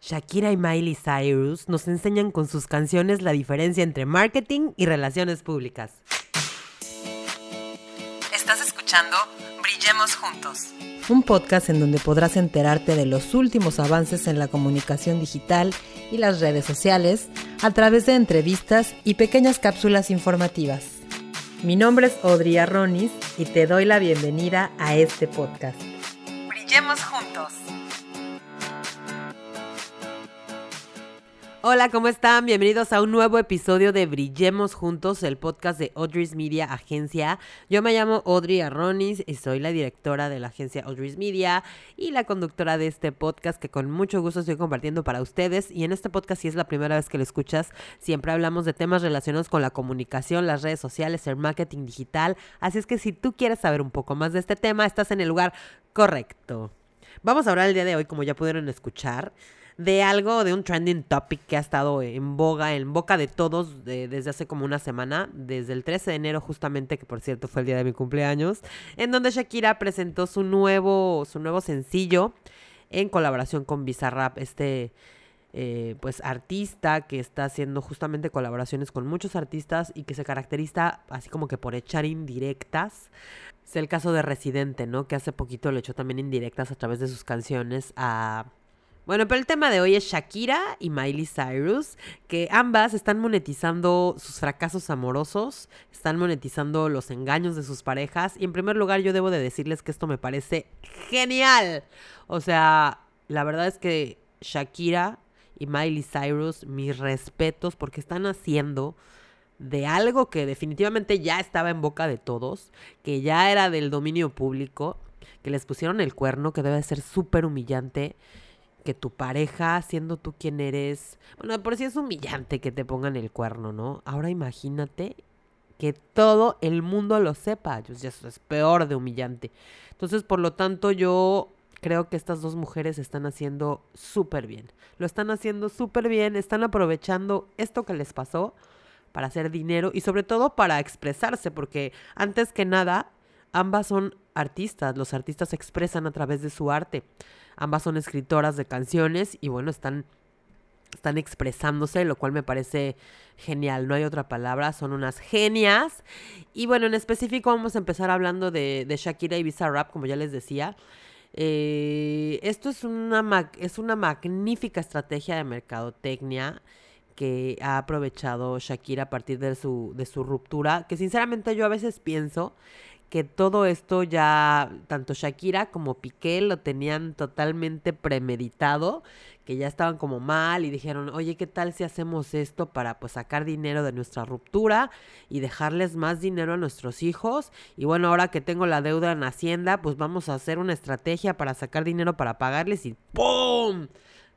Shakira y Miley Cyrus nos enseñan con sus canciones la diferencia entre marketing y relaciones públicas. Estás escuchando Brillemos Juntos. Un podcast en donde podrás enterarte de los últimos avances en la comunicación digital y las redes sociales a través de entrevistas y pequeñas cápsulas informativas. Mi nombre es Audrey Arronis y te doy la bienvenida a este podcast. Brillemos Juntos. Hola, ¿cómo están? Bienvenidos a un nuevo episodio de Brillemos Juntos, el podcast de Audrey's Media Agencia. Yo me llamo Audrey Arronis y soy la directora de la agencia Audrey's Media y la conductora de este podcast que con mucho gusto estoy compartiendo para ustedes. Y en este podcast, si es la primera vez que lo escuchas, siempre hablamos de temas relacionados con la comunicación, las redes sociales, el marketing digital. Así es que si tú quieres saber un poco más de este tema, estás en el lugar correcto. Vamos a hablar el día de hoy, como ya pudieron escuchar, de algo, de un trending topic que ha estado en boga, en boca de todos desde hace como una semana, desde el 13 de enero justamente, que por cierto fue el día de mi cumpleaños, en donde Shakira presentó su nuevo, su nuevo sencillo en colaboración con Bizarrap, este... Eh, pues artista que está haciendo justamente colaboraciones con muchos artistas y que se caracteriza así como que por echar indirectas. Es el caso de Residente, ¿no? Que hace poquito le echó también indirectas a través de sus canciones a bueno, pero el tema de hoy es Shakira y Miley Cyrus, que ambas están monetizando sus fracasos amorosos, están monetizando los engaños de sus parejas. Y en primer lugar, yo debo de decirles que esto me parece genial. O sea, la verdad es que Shakira y Miley Cyrus, mis respetos, porque están haciendo de algo que definitivamente ya estaba en boca de todos, que ya era del dominio público, que les pusieron el cuerno, que debe ser súper humillante que tu pareja, siendo tú quien eres, bueno, por si es humillante que te pongan el cuerno, ¿no? Ahora imagínate que todo el mundo lo sepa, eso es peor de humillante. Entonces, por lo tanto, yo creo que estas dos mujeres están haciendo súper bien. Lo están haciendo súper bien, están aprovechando esto que les pasó para hacer dinero y sobre todo para expresarse, porque antes que nada, ambas son artistas, los artistas se expresan a través de su arte. Ambas son escritoras de canciones y bueno, están, están expresándose, lo cual me parece genial, no hay otra palabra, son unas genias. Y bueno, en específico vamos a empezar hablando de, de Shakira y Bizarrap, como ya les decía. Eh, esto es una, es una magnífica estrategia de mercadotecnia que ha aprovechado Shakira a partir de su, de su ruptura, que sinceramente yo a veces pienso que todo esto ya, tanto Shakira como Piqué lo tenían totalmente premeditado, que ya estaban como mal y dijeron, oye, ¿qué tal si hacemos esto para pues sacar dinero de nuestra ruptura y dejarles más dinero a nuestros hijos? Y bueno, ahora que tengo la deuda en Hacienda, pues vamos a hacer una estrategia para sacar dinero para pagarles y ¡pum!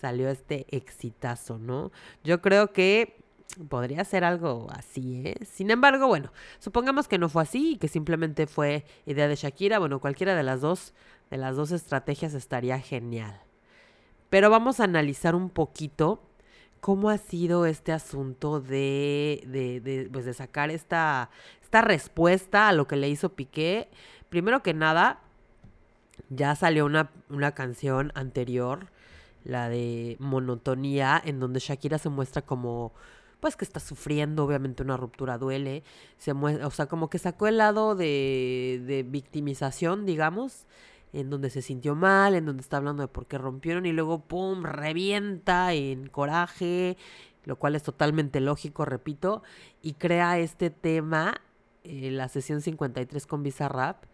Salió este exitazo, ¿no? Yo creo que Podría ser algo así, ¿eh? Sin embargo, bueno, supongamos que no fue así y que simplemente fue idea de Shakira. Bueno, cualquiera de las dos, de las dos estrategias estaría genial. Pero vamos a analizar un poquito cómo ha sido este asunto de, de, de, pues de sacar esta, esta respuesta a lo que le hizo Piqué. Primero que nada, ya salió una, una canción anterior, la de Monotonía, en donde Shakira se muestra como pues que está sufriendo, obviamente una ruptura duele, se o sea, como que sacó el lado de, de victimización, digamos, en donde se sintió mal, en donde está hablando de por qué rompieron y luego, ¡pum!, revienta en coraje, lo cual es totalmente lógico, repito, y crea este tema, eh, la sesión 53 con Bizarrap,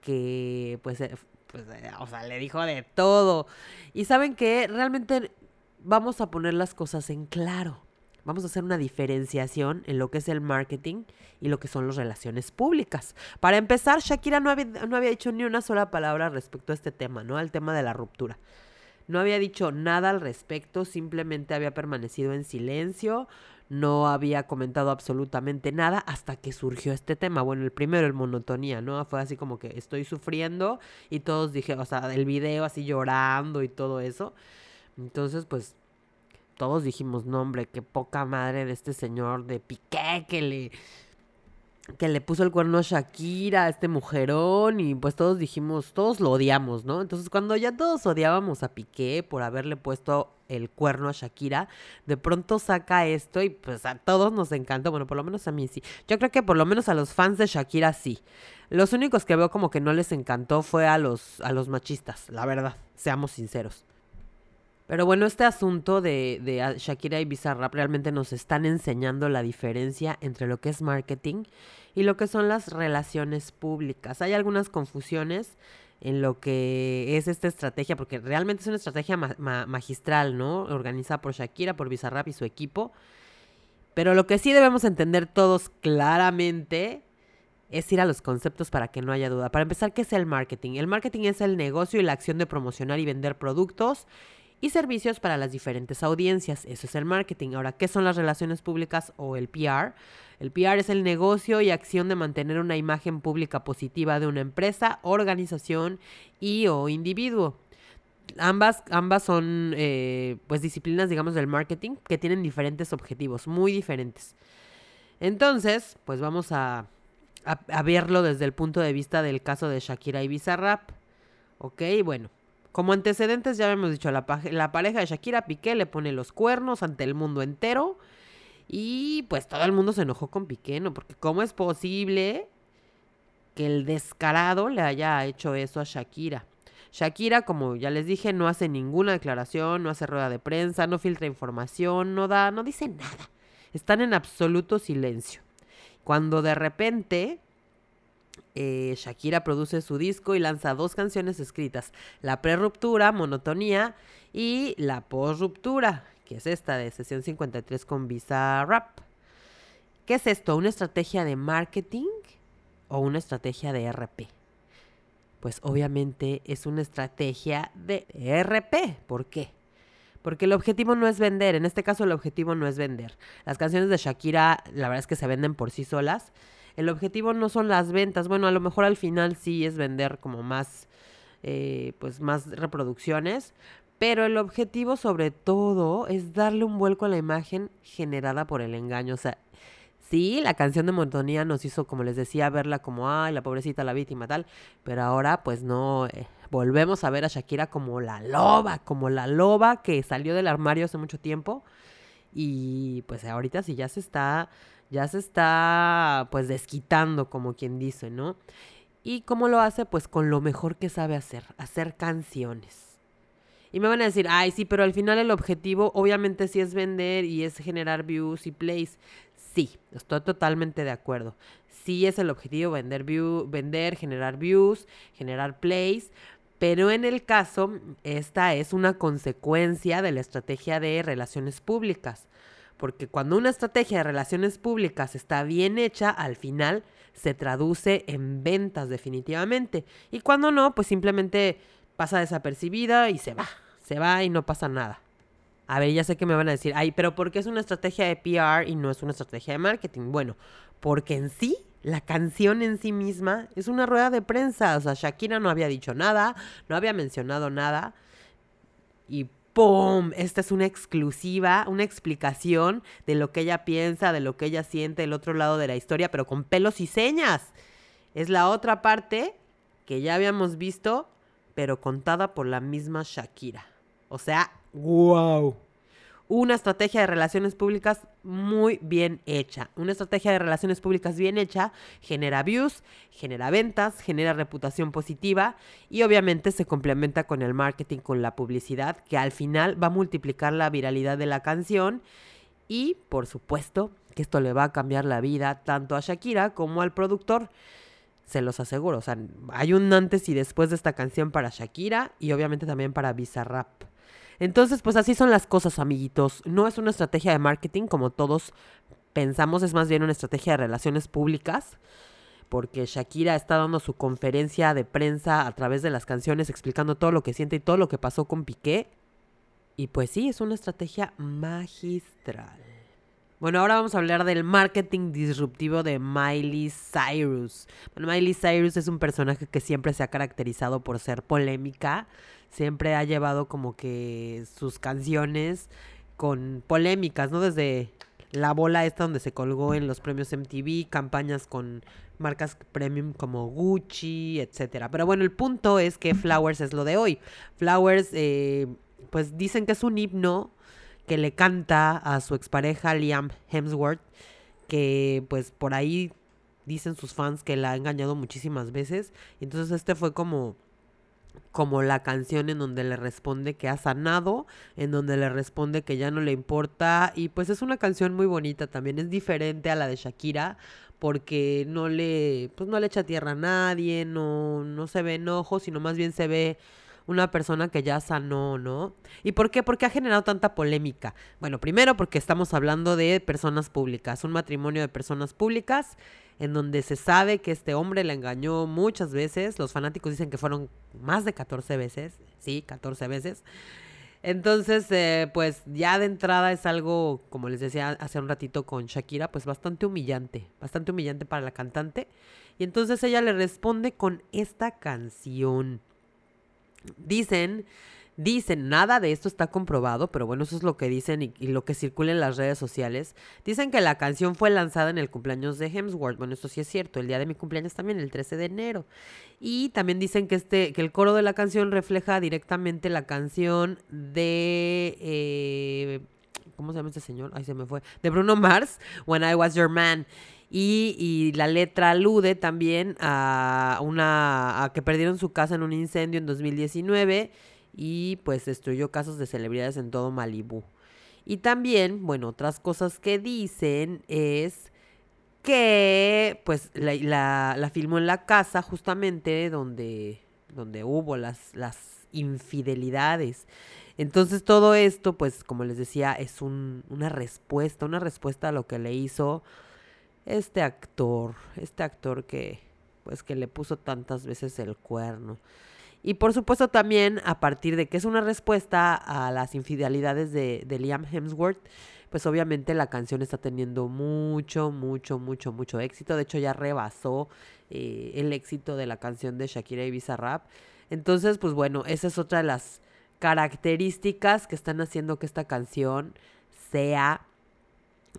que pues, eh, pues eh, o sea, le dijo de todo. Y saben que realmente vamos a poner las cosas en claro. Vamos a hacer una diferenciación en lo que es el marketing y lo que son las relaciones públicas. Para empezar, Shakira no había, no había dicho ni una sola palabra respecto a este tema, ¿no? Al tema de la ruptura. No había dicho nada al respecto, simplemente había permanecido en silencio, no había comentado absolutamente nada hasta que surgió este tema. Bueno, el primero, el monotonía, ¿no? Fue así como que estoy sufriendo y todos dije, o sea, el video así llorando y todo eso. Entonces, pues todos dijimos, no hombre, qué poca madre de este señor de Piqué que le que le puso el cuerno a Shakira, a este mujerón, y pues todos dijimos, todos lo odiamos, ¿no? Entonces cuando ya todos odiábamos a Piqué por haberle puesto el cuerno a Shakira, de pronto saca esto y pues a todos nos encantó, bueno, por lo menos a mí sí. Yo creo que por lo menos a los fans de Shakira sí. Los únicos que veo como que no les encantó fue a los, a los machistas, la verdad, seamos sinceros. Pero bueno, este asunto de, de Shakira y Bizarrap realmente nos están enseñando la diferencia entre lo que es marketing y lo que son las relaciones públicas. Hay algunas confusiones en lo que es esta estrategia, porque realmente es una estrategia magistral, ¿no? Organizada por Shakira, por Bizarrap y su equipo. Pero lo que sí debemos entender todos claramente es ir a los conceptos para que no haya duda. Para empezar, ¿qué es el marketing? El marketing es el negocio y la acción de promocionar y vender productos y servicios para las diferentes audiencias. Eso es el marketing. Ahora, ¿qué son las relaciones públicas o el PR? El PR es el negocio y acción de mantener una imagen pública positiva de una empresa, organización y o individuo. Ambas, ambas son eh, pues disciplinas, digamos, del marketing que tienen diferentes objetivos, muy diferentes. Entonces, pues vamos a, a verlo desde el punto de vista del caso de Shakira y Bizarrap. Ok, bueno, como antecedentes ya hemos dicho, la, la pareja de Shakira Piqué le pone los cuernos ante el mundo entero. Y pues todo el mundo se enojó con Piqué, ¿no? Porque ¿cómo es posible que el descarado le haya hecho eso a Shakira? Shakira, como ya les dije, no hace ninguna declaración, no hace rueda de prensa, no filtra información, no da, no dice nada. Están en absoluto silencio. Cuando de repente eh, Shakira produce su disco y lanza dos canciones escritas, La preruptura, Monotonía y La post-ruptura, que es esta de sesión 53 con Visa Rap. ¿Qué es esto? ¿Una estrategia de marketing o una estrategia de RP? Pues obviamente es una estrategia de RP. ¿Por qué? Porque el objetivo no es vender, en este caso el objetivo no es vender. Las canciones de Shakira, la verdad es que se venden por sí solas el objetivo no son las ventas. Bueno, a lo mejor al final sí es vender como más, eh, pues más reproducciones. Pero el objetivo sobre todo es darle un vuelco a la imagen generada por el engaño. O sea, sí, la canción de Montonía nos hizo, como les decía, verla como, ay, la pobrecita, la víctima, tal. Pero ahora, pues no, eh, volvemos a ver a Shakira como la loba, como la loba que salió del armario hace mucho tiempo. Y pues ahorita sí ya se está ya se está pues desquitando, como quien dice, ¿no? ¿Y cómo lo hace? Pues con lo mejor que sabe hacer, hacer canciones. Y me van a decir, ay, sí, pero al final el objetivo obviamente sí es vender y es generar views y plays. Sí, estoy totalmente de acuerdo. Sí es el objetivo vender, view, vender, generar views, generar plays, pero en el caso, esta es una consecuencia de la estrategia de relaciones públicas. Porque cuando una estrategia de relaciones públicas está bien hecha, al final se traduce en ventas definitivamente. Y cuando no, pues simplemente pasa desapercibida y se va. Se va y no pasa nada. A ver, ya sé que me van a decir, ay, pero ¿por qué es una estrategia de PR y no es una estrategia de marketing? Bueno, porque en sí, la canción en sí misma es una rueda de prensa. O sea, Shakira no había dicho nada, no había mencionado nada. Y ¡pum! Esta es una exclusiva, una explicación de lo que ella piensa, de lo que ella siente el otro lado de la historia, pero con pelos y señas. Es la otra parte que ya habíamos visto, pero contada por la misma Shakira. O sea, wow una estrategia de relaciones públicas muy bien hecha. Una estrategia de relaciones públicas bien hecha genera views, genera ventas, genera reputación positiva y obviamente se complementa con el marketing, con la publicidad, que al final va a multiplicar la viralidad de la canción y por supuesto que esto le va a cambiar la vida tanto a Shakira como al productor. Se los aseguro, o sea, hay un antes y después de esta canción para Shakira y obviamente también para Bizarrap. Entonces, pues así son las cosas, amiguitos. No es una estrategia de marketing como todos pensamos, es más bien una estrategia de relaciones públicas. Porque Shakira está dando su conferencia de prensa a través de las canciones explicando todo lo que siente y todo lo que pasó con Piqué. Y pues sí, es una estrategia magistral. Bueno, ahora vamos a hablar del marketing disruptivo de Miley Cyrus. Bueno, Miley Cyrus es un personaje que siempre se ha caracterizado por ser polémica, siempre ha llevado como que sus canciones con polémicas, ¿no? Desde la bola esta donde se colgó en los premios MTV, campañas con marcas premium como Gucci, etcétera. Pero bueno, el punto es que Flowers es lo de hoy. Flowers, eh, pues dicen que es un himno que le canta a su expareja Liam Hemsworth, que pues por ahí dicen sus fans que la ha engañado muchísimas veces. Entonces este fue como como la canción en donde le responde que ha sanado, en donde le responde que ya no le importa y pues es una canción muy bonita también, es diferente a la de Shakira porque no le pues no le echa tierra a nadie, no no se ve enojo, sino más bien se ve una persona que ya sanó, ¿no? ¿Y por qué? Porque ha generado tanta polémica. Bueno, primero porque estamos hablando de personas públicas, un matrimonio de personas públicas en donde se sabe que este hombre le engañó muchas veces. Los fanáticos dicen que fueron más de 14 veces, sí, 14 veces. Entonces, eh, pues ya de entrada es algo, como les decía hace un ratito con Shakira, pues bastante humillante, bastante humillante para la cantante. Y entonces ella le responde con esta canción. Dicen, dicen, nada de esto está comprobado, pero bueno, eso es lo que dicen y, lo que circula en las redes sociales. Dicen que la canción fue lanzada en el cumpleaños de Hemsworth. Bueno, esto sí es cierto, el día de mi cumpleaños también, el 13 de enero. Y también dicen que, este, que el coro de la canción refleja directamente la canción de... Eh, ¿Cómo se llama este señor? Ay, se me fue. De Bruno Mars, When I Was Your Man. Y, la letra alude también a una a que perdieron su casa en un incendio en 2019 y pues destruyó casos de celebridades en todo Malibú. Y también, bueno, otras cosas que dicen es que pues la, la, filmó en la casa justamente donde, donde hubo las, las infidelidades. Entonces todo esto, pues como les decía, es un, una respuesta, una respuesta a lo que le hizo este actor, este actor que pues que le puso tantas veces el cuerno. Y por supuesto también a partir de que es una respuesta a las infidelidades de, Liam Hemsworth, pues obviamente la canción está teniendo mucho, mucho, mucho, mucho éxito. De hecho ya rebasó eh, el éxito de la canción de Shakira y Bizarrap. Entonces, pues bueno, esa es otra de las características que están haciendo que esta canción sea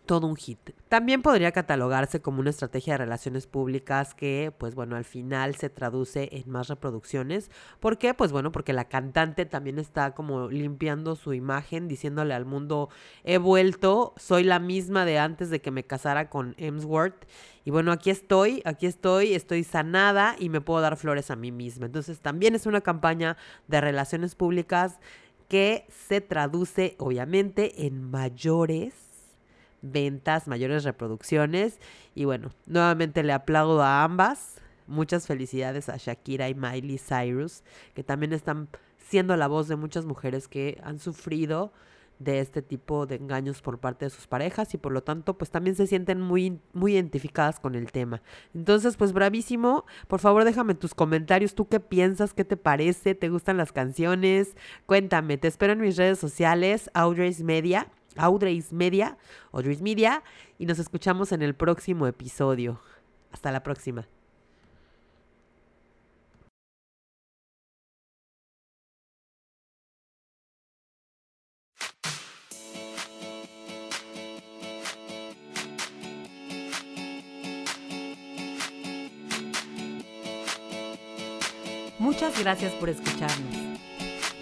todo un hit. También podría catalogarse como una estrategia de relaciones públicas que, pues bueno, al final se traduce en más reproducciones. ¿Por qué? Pues bueno, porque la cantante también está como limpiando su imagen, diciéndole al mundo, he vuelto, soy la misma de antes de que me casara con Emsworth. Y bueno, aquí estoy, aquí estoy, estoy sanada y me puedo dar flores a mí misma. Entonces también es una campaña de relaciones públicas que se traduce obviamente en mayores ventas, mayores reproducciones. Y bueno, nuevamente le aplaudo a ambas. Muchas felicidades a Shakira y Miley Cyrus, que también están siendo la voz de muchas mujeres que han sufrido de este tipo de engaños por parte de sus parejas y por lo tanto pues también se sienten muy, muy identificadas con el tema. Entonces pues bravísimo, por favor déjame tus comentarios, tú qué piensas, qué te parece, te gustan las canciones, cuéntame, te espero en mis redes sociales, Audrey's Media Audrey's Media, Audrey's Media, y nos escuchamos en el próximo episodio. Hasta la próxima. Muchas gracias por escucharnos.